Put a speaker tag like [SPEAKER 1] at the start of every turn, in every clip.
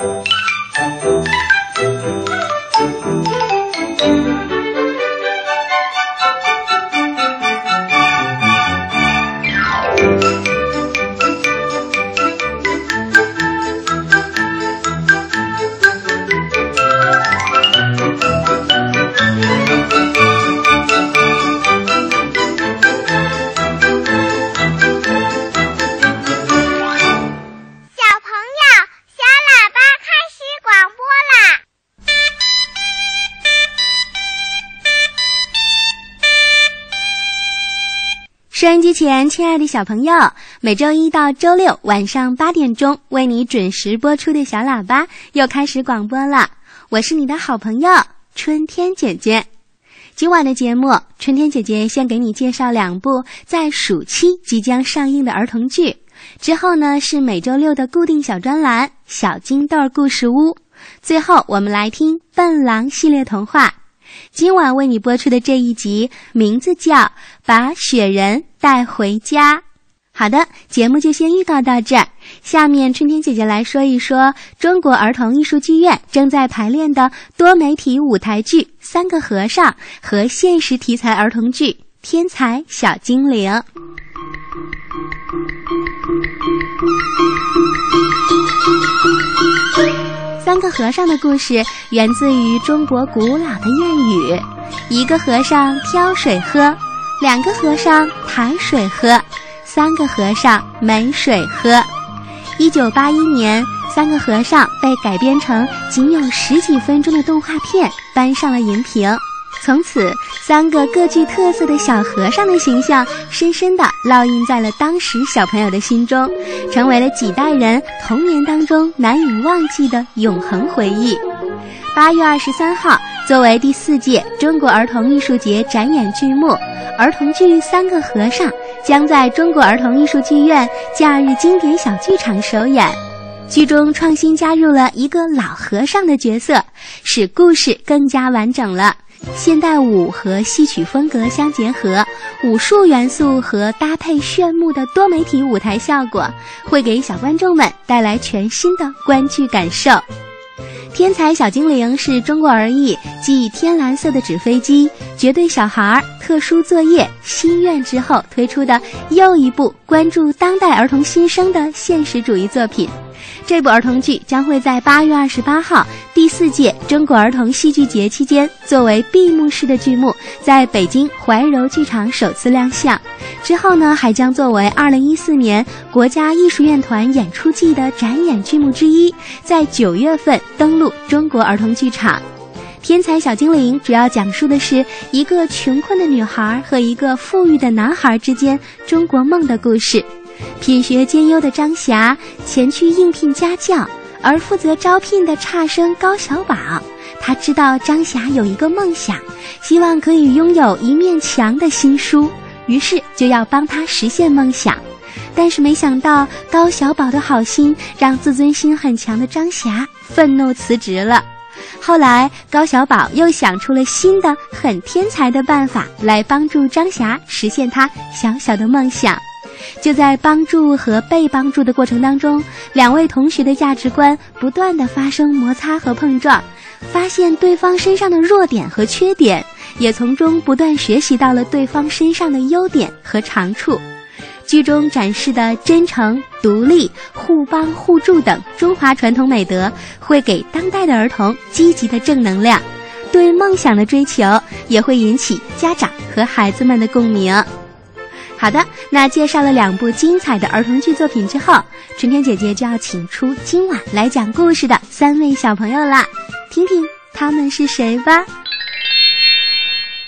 [SPEAKER 1] you 前，亲爱的小朋友，每周一到周六晚上八点钟为你准时播出的小喇叭又开始广播了。我是你的好朋友春天姐姐。今晚的节目，春天姐姐先给你介绍两部在暑期即将上映的儿童剧。之后呢，是每周六的固定小专栏《小金豆故事屋》。最后，我们来听《笨狼》系列童话。今晚为你播出的这一集，名字叫《把雪人带回家》。好的，节目就先预告到这儿。下面春天姐姐来说一说中国儿童艺术剧院正在排练的多媒体舞台剧《三个和尚》和现实题材儿童剧《天才小精灵》。三个和尚的故事源自于中国古老的谚语：一个和尚挑水喝，两个和尚抬水喝，三个和尚没水喝。一九八一年，《三个和尚》被改编成仅有十几分钟的动画片，搬上了荧屏。从此，三个各具特色的小和尚的形象深深地烙印在了当时小朋友的心中，成为了几代人童年当中难以忘记的永恒回忆。八月二十三号，作为第四届中国儿童艺术节展演剧目，儿童剧《三个和尚》将在中国儿童艺术剧院假日经典小剧场首演。剧中创新加入了一个老和尚的角色，使故事更加完整了。现代舞和戏曲风格相结合，武术元素和搭配炫目的多媒体舞台效果，会给小观众们带来全新的观剧感受。天才小精灵是中国儿艺继《天蓝色的纸飞机》《绝对小孩》《特殊作业》《心愿》之后推出的又一部关注当代儿童新生的现实主义作品。这部儿童剧将会在八月二十八号第四届中国儿童戏剧节期间，作为闭幕式的剧目，在北京怀柔剧场首次亮相。之后呢，还将作为二零一四年国家艺术院团演出季的展演剧目之一，在九月份登陆中国儿童剧场。《天才小精灵》主要讲述的是一个穷困的女孩和一个富裕的男孩之间中国梦的故事。品学兼优的张霞前去应聘家教，而负责招聘的差生高小宝，他知道张霞有一个梦想，希望可以拥有一面墙的新书，于是就要帮他实现梦想。但是没想到高小宝的好心，让自尊心很强的张霞愤怒辞职了。后来高小宝又想出了新的很天才的办法，来帮助张霞实现他小小的梦想。就在帮助和被帮助的过程当中，两位同学的价值观不断的发生摩擦和碰撞，发现对方身上的弱点和缺点，也从中不断学习到了对方身上的优点和长处。剧中展示的真诚、独立、互帮互助等中华传统美德，会给当代的儿童积极的正能量；对梦想的追求，也会引起家长和孩子们的共鸣。好的，那介绍了两部精彩的儿童剧作品之后，春天姐姐就要请出今晚来讲故事的三位小朋友啦，听听他们是谁吧。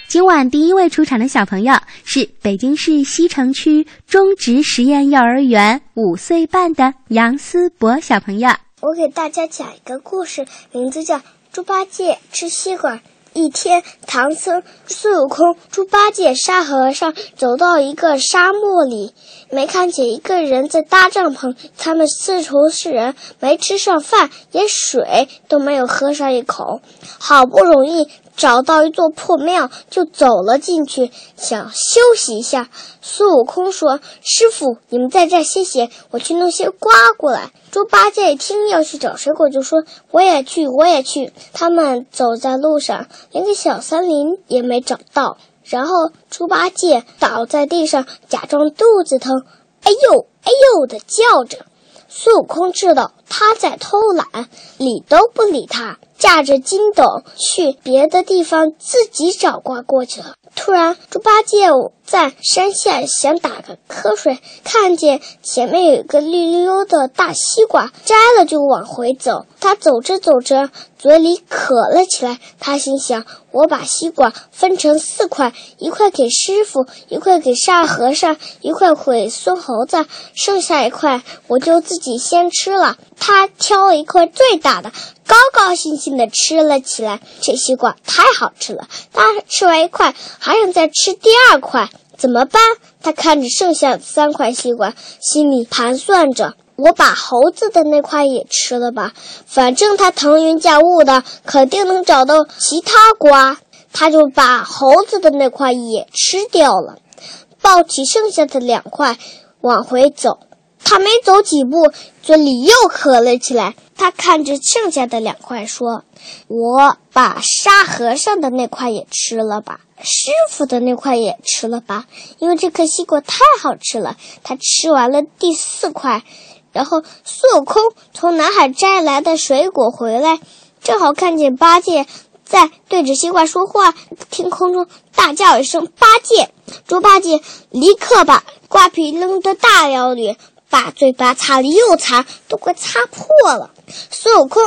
[SPEAKER 1] 今晚第一位出场的小朋友是北京市西城区中职实验幼儿园五岁半的杨思博小朋友。
[SPEAKER 2] 我给大家讲一个故事，名字叫《猪八戒吃西瓜》。一天，唐僧、孙悟空、猪八戒、沙和尚走到一个沙漠里，没看见一个人在搭帐篷。他们四处是人，没吃上饭，连水都没有喝上一口。好不容易找到一座破庙，就走了进去，想休息一下。孙悟空说：“师傅，你们在这歇歇，我去弄些瓜过来。”猪八戒一听要去找水果，就说：“我也去，我也去。”他们走在路上，连个小森林也没找到。然后猪八戒倒在地上，假装肚子疼，哎呦哎呦的叫着。孙悟空知道他在偷懒，理都不理他，驾着筋斗去别的地方自己找瓜过去了。突然，猪八戒在山下想打个瞌睡，看见前面有一个绿溜溜的大西瓜，摘了就往回走。他走着走着，嘴里渴了起来。他心想：我把西瓜分成四块，一块给师傅，一块给沙和尚，一块给孙猴子，剩下一块我就自己先吃了。他挑了一块最大的。高高兴兴地吃了起来，这西瓜太好吃了。他吃完一块，还想再吃第二块，怎么办？他看着剩下三块西瓜，心里盘算着：我把猴子的那块也吃了吧，反正他腾云驾雾的，肯定能找到其他瓜。他就把猴子的那块也吃掉了，抱起剩下的两块往回走。他没走几步，嘴里又渴了起来。他看着剩下的两块，说：“我把沙和尚的那块也吃了吧，师傅的那块也吃了吧，因为这颗西瓜太好吃了。”他吃完了第四块，然后孙悟空从南海摘来的水果回来，正好看见八戒在对着西瓜说话，天空中大叫一声：“八戒！”猪八戒立刻把瓜皮扔到大窑里。把嘴巴擦了又擦，都快擦破了。孙悟空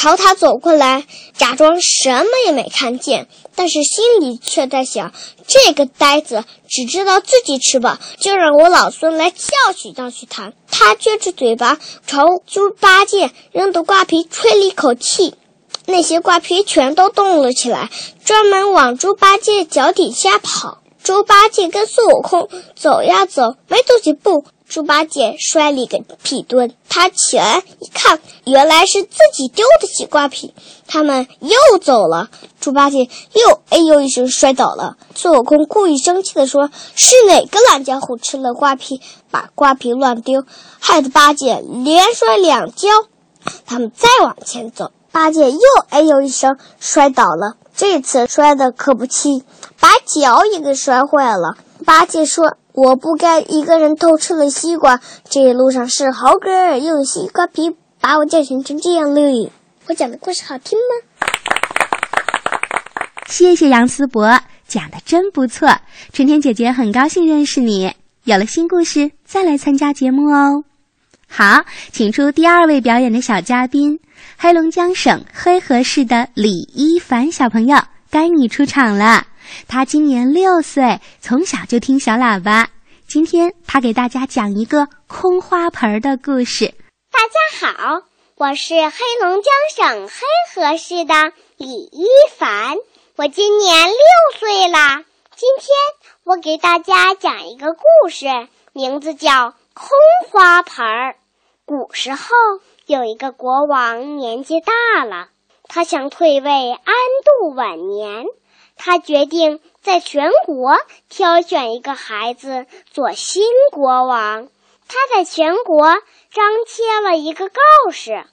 [SPEAKER 2] 朝他走过来，假装什么也没看见，但是心里却在想：这个呆子只知道自己吃饱，就让我老孙来教训教训他。他撅着嘴巴朝猪八戒扔的瓜皮吹了一口气，那些瓜皮全都动了起来，专门往猪八戒脚底下跑。猪八戒跟孙悟空走呀走，没走几步。猪八戒摔了一个屁墩，他起来一看，原来是自己丢的西瓜皮。他们又走了，猪八戒又哎呦一声摔倒了。孙悟空故意生气地说：“是哪个懒家伙吃了瓜皮，把瓜皮乱丢，害得八戒连摔两跤。”他们再往前走，八戒又哎呦一声摔倒了，这次摔的可不轻，把脚也给摔坏了。八戒说。我不该一个人偷吃了西瓜，这一路上是猴哥用西瓜皮把我教训成这样嘞。我讲的故事好听吗？
[SPEAKER 1] 谢谢杨思博，讲的真不错。春天姐姐很高兴认识你，有了新故事再来参加节目哦。好，请出第二位表演的小嘉宾，黑龙江省黑河市的李一凡小朋友，该你出场了。他今年六岁，从小就听小喇叭。今天他给大家讲一个空花盆的故事。
[SPEAKER 3] 大家好，我是黑龙江省黑河市的李一凡，我今年六岁啦。今天我给大家讲一个故事，名字叫《空花盆》。古时候有一个国王，年纪大了，他想退位，安度晚年。他决定在全国挑选一个孩子做新国王。他在全国张贴了一个告示，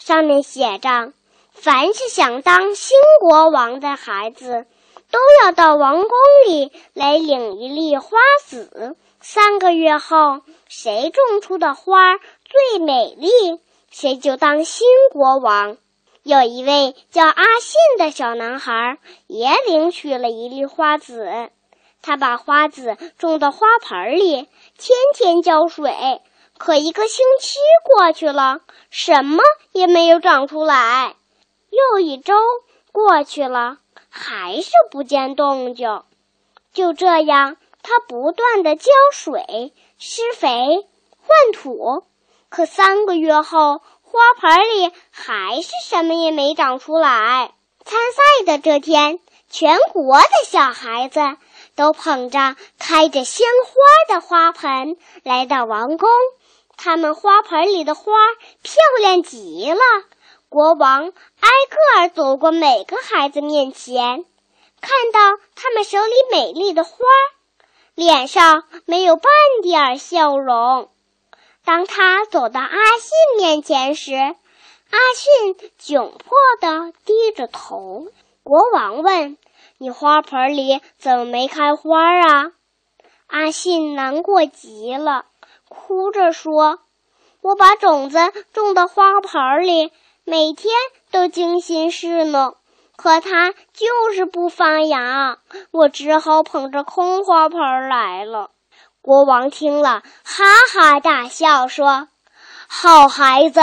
[SPEAKER 3] 上面写着：凡是想当新国王的孩子，都要到王宫里来领一粒花籽。三个月后，谁种出的花最美丽，谁就当新国王。有一位叫阿信的小男孩，也领取了一粒花籽。他把花籽种到花盆里，天天浇水。可一个星期过去了，什么也没有长出来。又一周过去了，还是不见动静。就这样，他不断的浇水、施肥、换土。可三个月后，花盆里还是什么也没长出来。参赛的这天，全国的小孩子都捧着开着鲜花的花盆来到王宫。他们花盆里的花漂亮极了。国王挨个儿走过每个孩子面前，看到他们手里美丽的花，脸上没有半点笑容。当他走到阿信面前时，阿信窘迫地低着头。国王问：“你花盆里怎么没开花啊？”阿信难过极了，哭着说：“我把种子种到花盆里，每天都精心侍弄。”可它就是不发芽，我只好捧着空花盆来了。国王听了，哈哈大笑，说：“好孩子，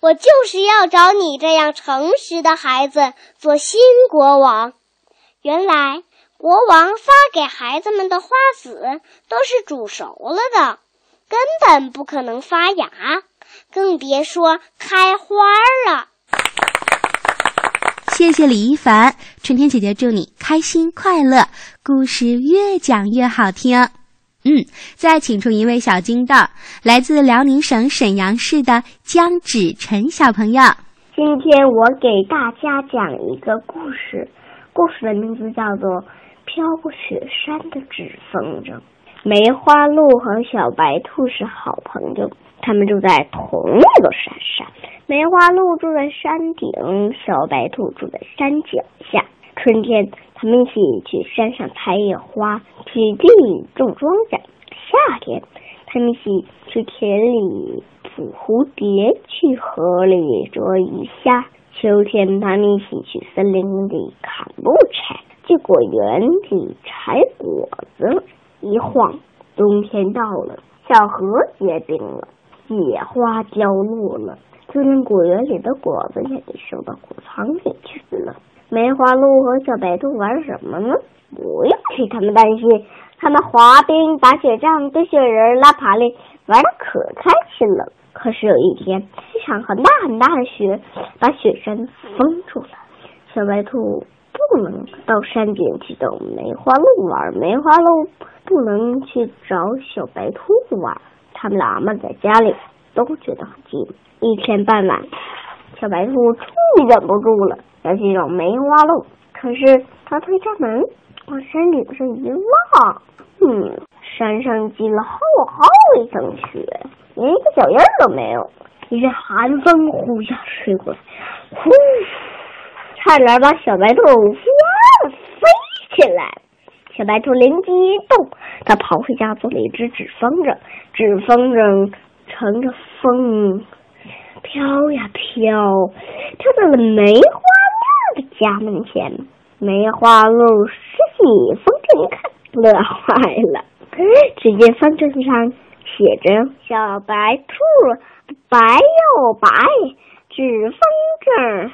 [SPEAKER 3] 我就是要找你这样诚实的孩子做新国王。”原来，国王发给孩子们的花籽都是煮熟了的，根本不可能发芽，更别说开花了。
[SPEAKER 1] 谢谢李一凡，春天姐姐祝你开心快乐，故事越讲越好听。嗯，再请出一位小金豆，来自辽宁省沈阳市的江芷晨小朋友。
[SPEAKER 4] 今天我给大家讲一个故事，故事的名字叫做《飘过雪山的纸风筝》。梅花鹿和小白兔是好朋友。他们住在同一个山上，梅花鹿住在山顶，小白兔住在山脚下。春天，他们一起去山上采野花，去地里种庄稼；夏天，他们一起去田里捕蝴蝶，去河里捉鱼虾；秋天，他们一起去森林里砍木柴，去果园里采果子。一晃，冬天到了，小河结冰了。野花凋落了，就连果园里的果子也得收到谷仓里去了。梅花鹿和小白兔玩什么呢？不用替他们担心，他们滑冰、打雪仗、堆雪人、拉爬犁，玩的可开心了。可是有一天，一场很大很大的雪把雪山封住了，小白兔不能到山顶去等梅花鹿玩，梅花鹿不能去找小白兔玩。他们俩闷在家里，都觉得很寂寞。一天傍晚，小白兔终于忍不住了，要去找梅花鹿。可是他推开门，往山顶上一望，嗯，山上积了厚厚一层雪，连一个脚印都没有。一阵寒风呼啸吹过来，呼，差点把小白兔刮飞起来。小白兔灵机一动，它跑回家做了一只纸风筝。纸风筝乘着风飘呀飘，飘到了梅花鹿的家门前。梅花鹿拾起风筝一看，乐坏了。只见风筝上写着：“小白兔白又白，纸风筝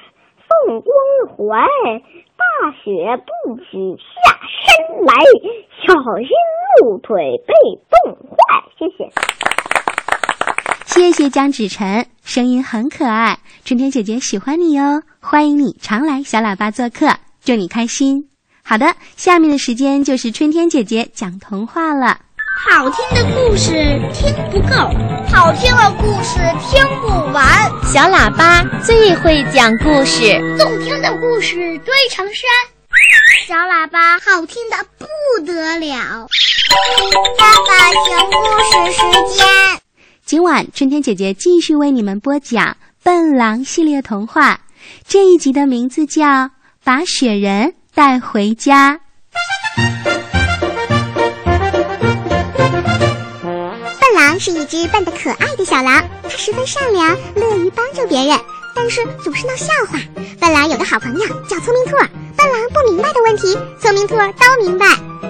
[SPEAKER 4] 送关怀。”大雪不许下山来，小心鹿腿被冻坏。谢谢，
[SPEAKER 1] 谢谢江芷晨，声音很可爱，春天姐姐喜欢你哦，欢迎你常来小喇叭做客，祝你开心。好的，下面的时间就是春天姐姐讲童话了。
[SPEAKER 5] 好听的故事听不够，
[SPEAKER 6] 好听的故事听不完。
[SPEAKER 7] 小喇叭最会讲故事，
[SPEAKER 5] 动听的故事堆成山。
[SPEAKER 6] 小喇叭
[SPEAKER 5] 好听的不得了。
[SPEAKER 6] 爸爸讲故事时间，
[SPEAKER 1] 今晚春天姐姐继续为你们播讲《笨狼》系列童话。这一集的名字叫《把雪人带回家》。
[SPEAKER 8] 笨狼是一只笨得可爱的小狼，它十分善良，乐于帮助别人，但是总是闹笑话。笨狼有个好朋友叫聪明兔，笨狼不明白的问题，聪明兔都明白。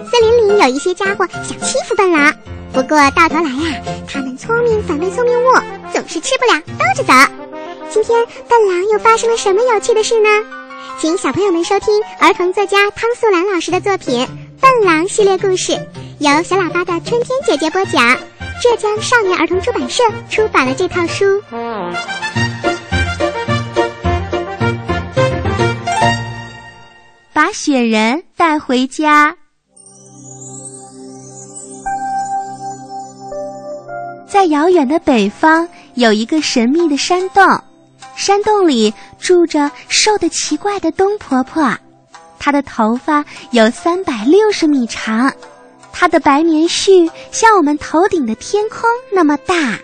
[SPEAKER 8] 森林里有一些家伙想欺负笨狼，不过到头来呀，他们聪明反被聪明误，总是吃不了兜着走。今天笨狼又发生了什么有趣的事呢？请小朋友们收听儿童作家汤素兰老师的作品《笨狼》系列故事，由小喇叭的春天姐姐播讲。浙江少年儿童出版社出版了这套书。
[SPEAKER 1] 把雪人带回家。在遥远的北方，有一个神秘的山洞，山洞里住着瘦得奇怪的冬婆婆。她的头发有三百六十米长，她的白棉絮像我们头顶的天空那么大。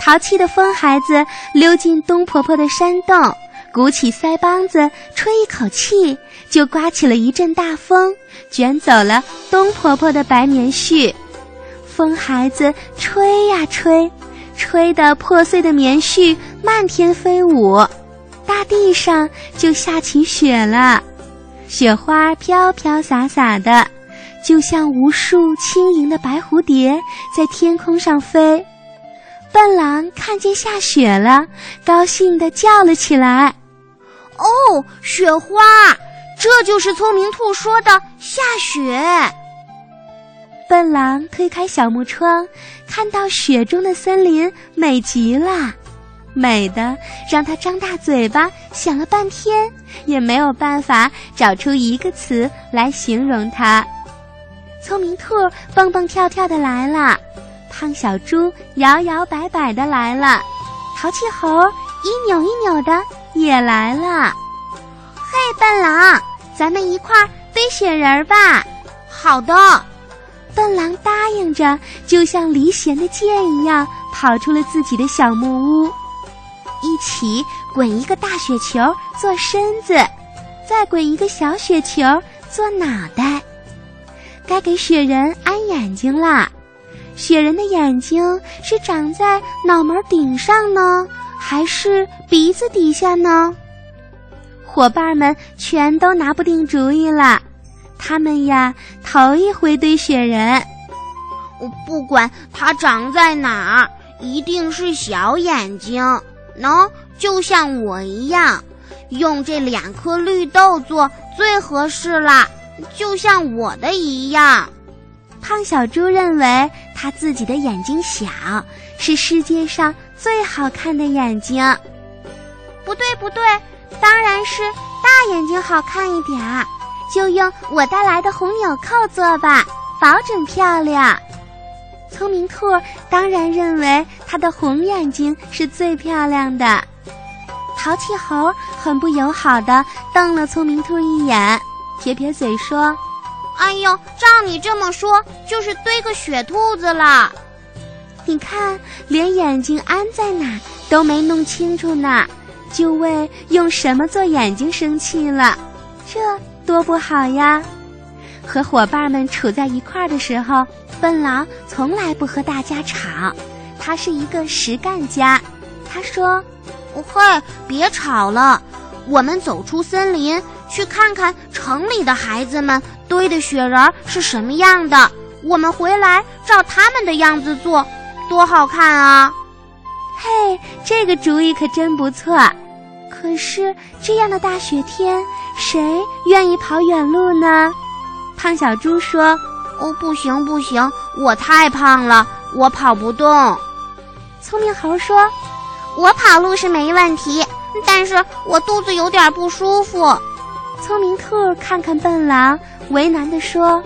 [SPEAKER 1] 淘气的风孩子溜进冬婆婆的山洞，鼓起腮帮子，吹一口气，就刮起了一阵大风，卷走了冬婆婆的白棉絮。风孩子吹呀吹，吹得破碎的棉絮漫天飞舞，大地上就下起雪了，雪花飘飘洒洒的，就像无数轻盈的白蝴蝶在天空上飞。笨狼看见下雪了，高兴地叫了起来：“
[SPEAKER 2] 哦，雪花！这就是聪明兔说的下雪。”
[SPEAKER 1] 笨狼推开小木窗，看到雪中的森林美极了，美的让他张大嘴巴想了半天，也没有办法找出一个词来形容它。聪明兔蹦蹦跳跳的来了。胖小猪摇摇摆摆的来了，淘气猴一扭一扭的也来了。
[SPEAKER 2] 嘿，笨狼，咱们一块儿堆雪人吧！
[SPEAKER 6] 好的，
[SPEAKER 1] 笨狼答应着，就像离弦的箭一样跑出了自己的小木屋。一起滚一个大雪球做身子，再滚一个小雪球做脑袋。该给雪人安眼睛啦。雪人的眼睛是长在脑门顶上呢，还是鼻子底下呢？伙伴们全都拿不定主意了。他们呀，头一回堆雪人。
[SPEAKER 2] 我不管它长在哪儿，一定是小眼睛，喏，就像我一样。用这两颗绿豆做最合适啦，就像我的一样。
[SPEAKER 1] 胖小猪认为他自己的眼睛小，是世界上最好看的眼睛。
[SPEAKER 6] 不对，不对，当然是大眼睛好看一点儿。就用我带来的红纽扣做吧，保准漂亮。
[SPEAKER 1] 聪明兔当然认为它的红眼睛是最漂亮的。淘气猴很不友好的瞪了聪明兔一眼，撇撇嘴说。
[SPEAKER 2] 哎呦，照你这么说，就是堆个雪兔子了。
[SPEAKER 1] 你看，连眼睛安在哪都没弄清楚呢，就为用什么做眼睛生气了，这多不好呀！和伙伴们处在一块儿的时候，笨狼从来不和大家吵，他是一个实干家。他说：“
[SPEAKER 2] 嘿，别吵了，我们走出森林。”去看看城里的孩子们堆的雪人是什么样的，我们回来照他们的样子做，多好看啊！
[SPEAKER 1] 嘿，这个主意可真不错。可是这样的大雪天，谁愿意跑远路呢？胖小猪说：“
[SPEAKER 2] 哦，不行不行，我太胖了，我跑不动。”
[SPEAKER 1] 聪明猴说：“
[SPEAKER 3] 我跑路是没问题，但是我肚子有点不舒服。”
[SPEAKER 1] 聪明兔看看笨狼，为难地说：“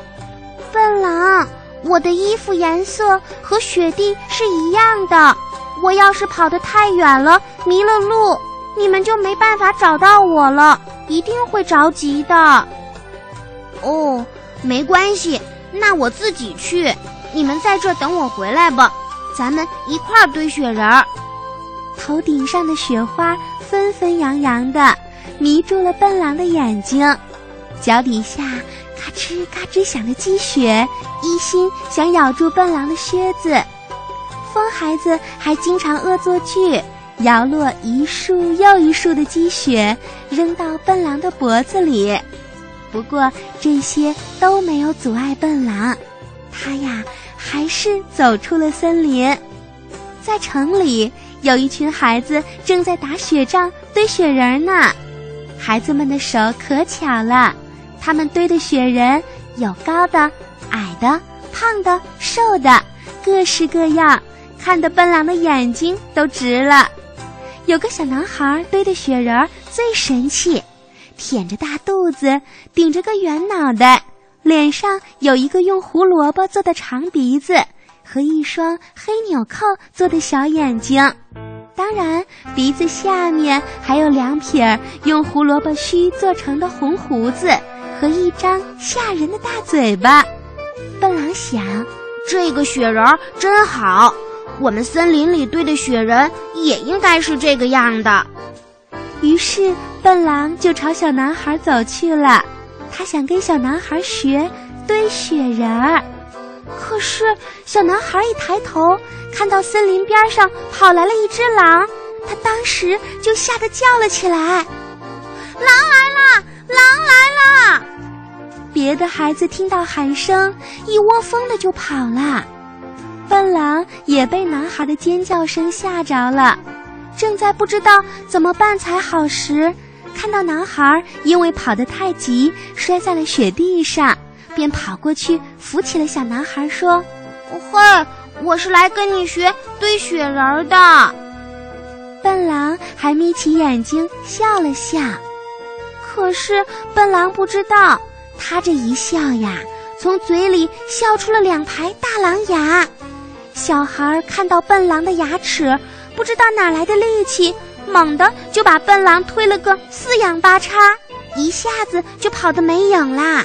[SPEAKER 6] 笨狼，我的衣服颜色和雪地是一样的。我要是跑得太远了，迷了路，你们就没办法找到我了，一定会着急的。”
[SPEAKER 2] 哦，没关系，那我自己去。你们在这等我回来吧，咱们一块儿堆雪人儿。
[SPEAKER 1] 头顶上的雪花纷纷扬扬的。迷住了笨狼的眼睛，脚底下嘎吱嘎吱响的积雪，一心想咬住笨狼的靴子。疯孩子还经常恶作剧，摇落一束又一束的积雪，扔到笨狼的脖子里。不过这些都没有阻碍笨狼，他呀还是走出了森林。在城里，有一群孩子正在打雪仗、堆雪人呢。孩子们的手可巧了，他们堆的雪人有高的、矮的、胖的、瘦的，各式各样，看得笨狼的眼睛都直了。有个小男孩堆的雪人最神气，腆着大肚子，顶着个圆脑袋，脸上有一个用胡萝卜做的长鼻子和一双黑纽扣做的小眼睛。当然，鼻子下面还有两撇用胡萝卜须做成的红胡子和一张吓人的大嘴巴。笨狼想，
[SPEAKER 6] 这个雪人真好，我们森林里堆的雪人也应该是这个样的。
[SPEAKER 1] 于是笨狼就朝小男孩走去了，他想跟小男孩学堆雪人儿。可是小男孩一抬头，看到森林边上跑来了一只狼，他当时就吓得叫了起来：“
[SPEAKER 6] 狼来了！狼来了！”
[SPEAKER 1] 别的孩子听到喊声，一窝蜂的就跑了。笨狼也被男孩的尖叫声吓着了，正在不知道怎么办才好时，看到男孩因为跑得太急，摔在了雪地上。便跑过去扶起了小男孩，说：“
[SPEAKER 6] 嘿，我是来跟你学堆雪人的。”
[SPEAKER 1] 笨狼还眯起眼睛笑了笑，可是笨狼不知道，他这一笑呀，从嘴里笑出了两排大狼牙。小孩看到笨狼的牙齿，不知道哪来的力气，猛地就把笨狼推了个四仰八叉，一下子就跑得没影啦。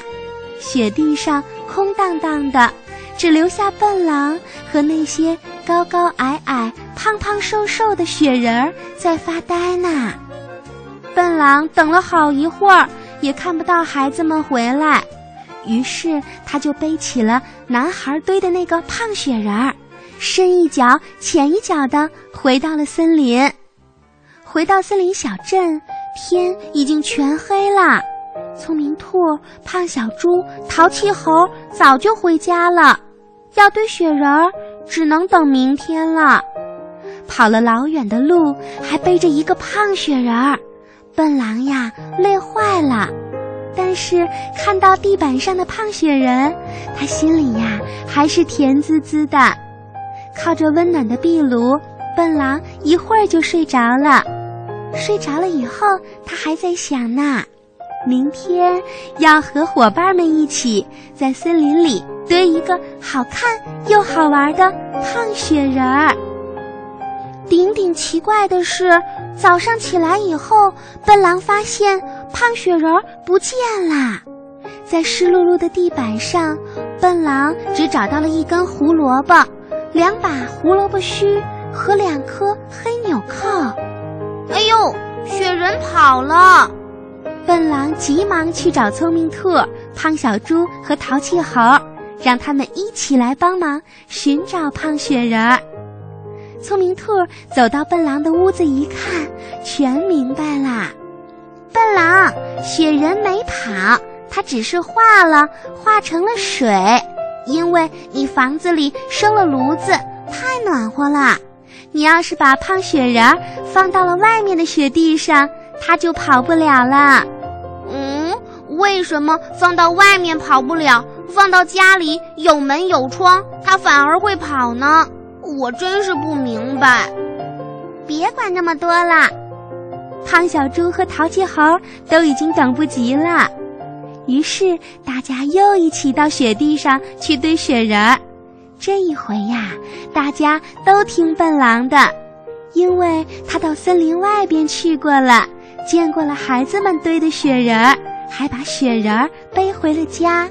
[SPEAKER 1] 雪地上空荡荡的，只留下笨狼和那些高高矮矮、胖胖瘦瘦的雪人儿在发呆呢。笨狼等了好一会儿，也看不到孩子们回来，于是他就背起了男孩堆的那个胖雪人儿，深一脚浅一脚的回到了森林。回到森林小镇，天已经全黑了。聪明兔、胖小猪、淘气猴早就回家了，要堆雪人儿只能等明天了。跑了老远的路，还背着一个胖雪人儿，笨狼呀累坏了。但是看到地板上的胖雪人，他心里呀还是甜滋滋的。靠着温暖的壁炉，笨狼一会儿就睡着了。睡着了以后，他还在想呢。明天要和伙伴们一起在森林里堆一个好看又好玩的胖雪人儿。顶顶奇怪的是，早上起来以后，笨狼发现胖雪人儿不见啦。在湿漉漉的地板上，笨狼只找到了一根胡萝卜、两把胡萝卜须和两颗黑纽扣。
[SPEAKER 6] 哎呦，雪人跑了！
[SPEAKER 1] 笨狼急忙去找聪明兔、胖小猪和淘气猴，让他们一起来帮忙寻找胖雪人。聪明兔走到笨狼的屋子一看，全明白啦。笨狼，雪人没跑，它只是化了，化成了水，因为你房子里生了炉子，太暖和了。你要是把胖雪人儿放到了外面的雪地上，它就跑不了了。
[SPEAKER 6] 嗯为什么放到外面跑不了，放到家里有门有窗，它反而会跑呢？我真是不明白。
[SPEAKER 1] 别管那么多了，胖小猪和淘气猴都已经等不及了。于是大家又一起到雪地上去堆雪人儿。这一回呀，大家都听笨狼的，因为他到森林外边去过了，见过了孩子们堆的雪人儿。还把雪人儿背回了家。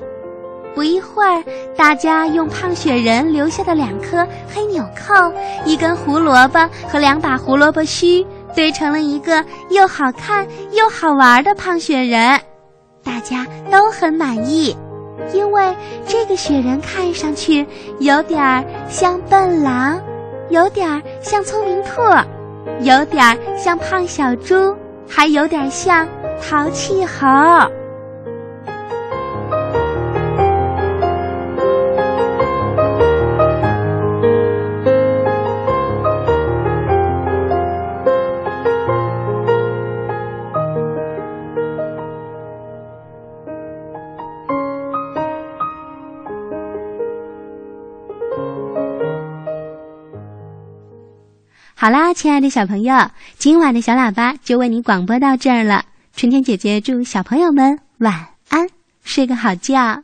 [SPEAKER 1] 不一会儿，大家用胖雪人留下的两颗黑纽扣、一根胡萝卜和两把胡萝卜须堆成了一个又好看又好玩的胖雪人。大家都很满意，因为这个雪人看上去有点儿像笨狼，有点儿像聪明兔，有点儿像胖小猪，还有点像。淘气猴。好啦，亲爱的小朋友，今晚的小喇叭就为你广播到这儿了。春天姐姐祝小朋友们晚安，睡个好觉。